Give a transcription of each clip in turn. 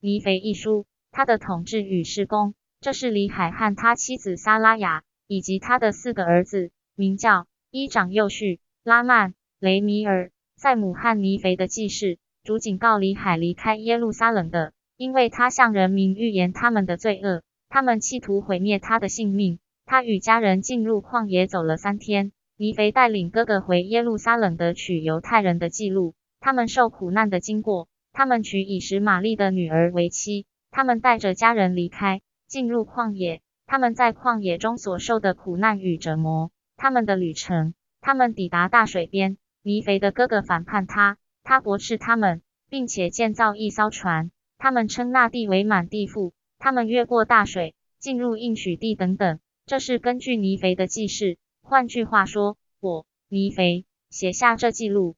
尼腓一书，他的统治与事工。这是李海和他妻子萨拉雅以及他的四个儿子，名叫伊长幼婿、拉曼、雷米尔、塞姆和尼腓的记事。主警告李海离开耶路撒冷的，因为他向人民预言他们的罪恶，他们企图毁灭他的性命。他与家人进入旷野走了三天。尼腓带领哥哥回耶路撒冷的取犹太人的记录，他们受苦难的经过。他们娶以实玛利的女儿为妻。他们带着家人离开，进入旷野。他们在旷野中所受的苦难与折磨。他们的旅程。他们抵达大水边。尼腓的哥哥反叛他，他驳斥他们，并且建造一艘船。他们称那地为满地富。他们越过大水，进入应许地等等。这是根据尼腓的记事。换句话说，我尼腓写下这记录。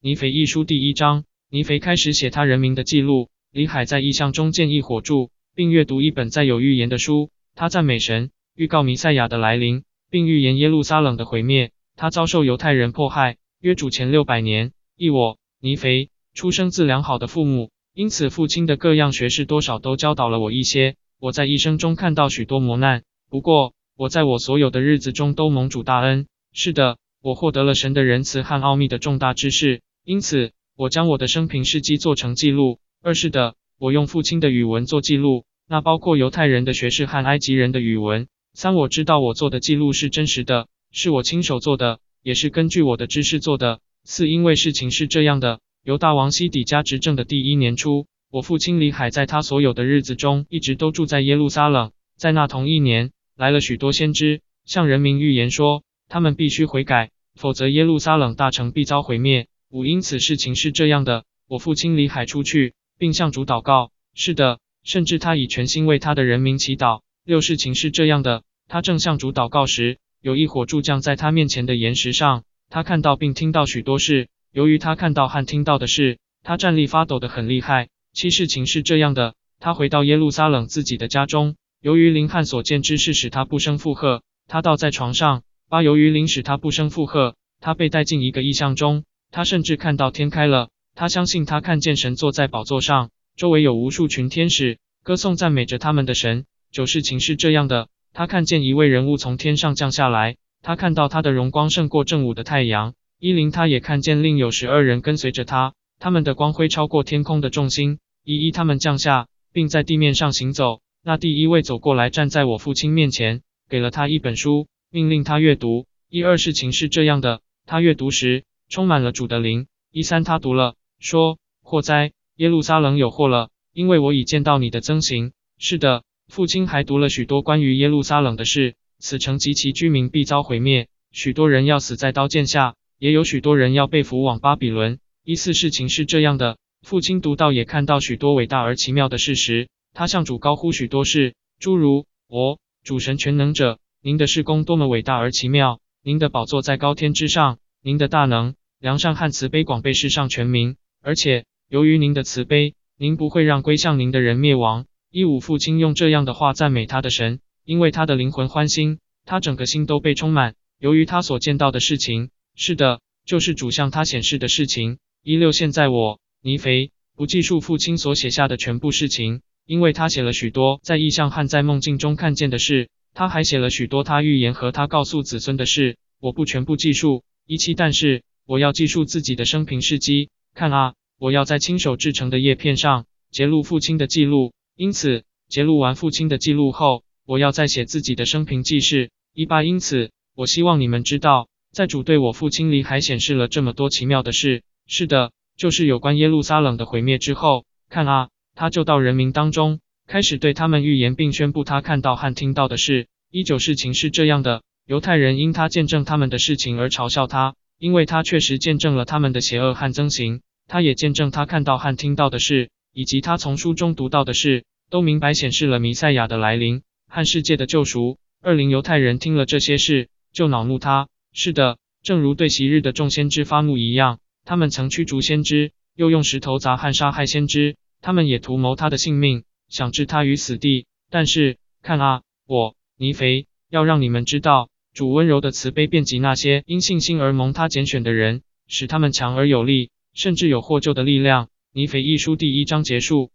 尼腓一书第一章，尼腓开始写他人民的记录。李海在意象中建议火柱，并阅读一本载有预言的书。他赞美神，预告弥赛亚的来临，并预言耶路撒冷的毁灭。他遭受犹太人迫害，约主前六百年。一我尼腓出生自良好的父母，因此父亲的各样学识多少都教导了我一些。我在一生中看到许多磨难，不过。我在我所有的日子中都蒙主大恩。是的，我获得了神的仁慈和奥秘的重大知识，因此我将我的生平事迹做成记录。二是的，我用父亲的语文做记录，那包括犹太人的学士和埃及人的语文。三，我知道我做的记录是真实的，是我亲手做的，也是根据我的知识做的。四，因为事情是这样的：犹大王西底家执政的第一年初，我父亲李海在他所有的日子中一直都住在耶路撒冷，在那同一年。来了许多先知，向人民预言说，他们必须悔改，否则耶路撒冷大城必遭毁灭。五因此事情是这样的，我父亲离海出去，并向主祷告。是的，甚至他以全心为他的人民祈祷。六事情是这样的，他正向主祷告时，有一火柱降在他面前的岩石上，他看到并听到许多事。由于他看到和听到的事，他站立发抖的很厉害。七事情是这样的，他回到耶路撒冷自己的家中。由于林汉所见之事使他不胜负荷，他倒在床上。八由于林使他不胜负荷，他被带进一个异象中。他甚至看到天开了。他相信他看见神坐在宝座上，周围有无数群天使，歌颂赞美着他们的神。九事情是这样的，他看见一位人物从天上降下来，他看到他的荣光胜过正午的太阳。一零他也看见另有十二人跟随着他，他们的光辉超过天空的众星。一一他们降下，并在地面上行走。那第一位走过来，站在我父亲面前，给了他一本书，命令他阅读。一二事情是这样的，他阅读时充满了主的灵。一三他读了，说：祸灾，耶路撒冷有祸了，因为我已见到你的增行。是的，父亲还读了许多关于耶路撒冷的事，此城及其居民必遭毁灭，许多人要死在刀剑下，也有许多人要被俘往巴比伦。一四事情是这样的，父亲读到也看到许多伟大而奇妙的事实。他向主高呼许多事，诸如：“我主神全能者，您的事工多么伟大而奇妙！您的宝座在高天之上，您的大能、良善和慈悲广被世上全民。而且由于您的慈悲，您不会让归向您的人灭亡。”一五父亲用这样的话赞美他的神，因为他的灵魂欢欣，他整个心都被充满。由于他所见到的事情，是的，就是主向他显示的事情。一六现在我尼肥不记述父亲所写下的全部事情。因为他写了许多在意象和在梦境中看见的事，他还写了许多他预言和他告诉子孙的事。我不全部记述一期，但是我要记述自己的生平事迹。看啊，我要在亲手制成的叶片上揭露父亲的记录。因此，揭露完父亲的记录后，我要再写自己的生平记事。一八，因此，我希望你们知道，在主对我父亲里还显示了这么多奇妙的事。是的，就是有关耶路撒冷的毁灭之后，看啊。他就到人民当中，开始对他们预言，并宣布他看到和听到的事。一九事情是这样的：犹太人因他见证他们的事情而嘲笑他，因为他确实见证了他们的邪恶和憎行。他也见证他看到和听到的事，以及他从书中读到的事，都明白显示了弥赛亚的来临和世界的救赎。二零犹太人听了这些事，就恼怒他。是的，正如对昔日的众先知发怒一样，他们曾驱逐先知，又用石头砸和杀害先知。他们也图谋他的性命，想置他于死地。但是看啊，我尼肥要让你们知道，主温柔的慈悲遍及那些因信心而蒙他拣选的人，使他们强而有力，甚至有获救的力量。尼肥一书第一章结束。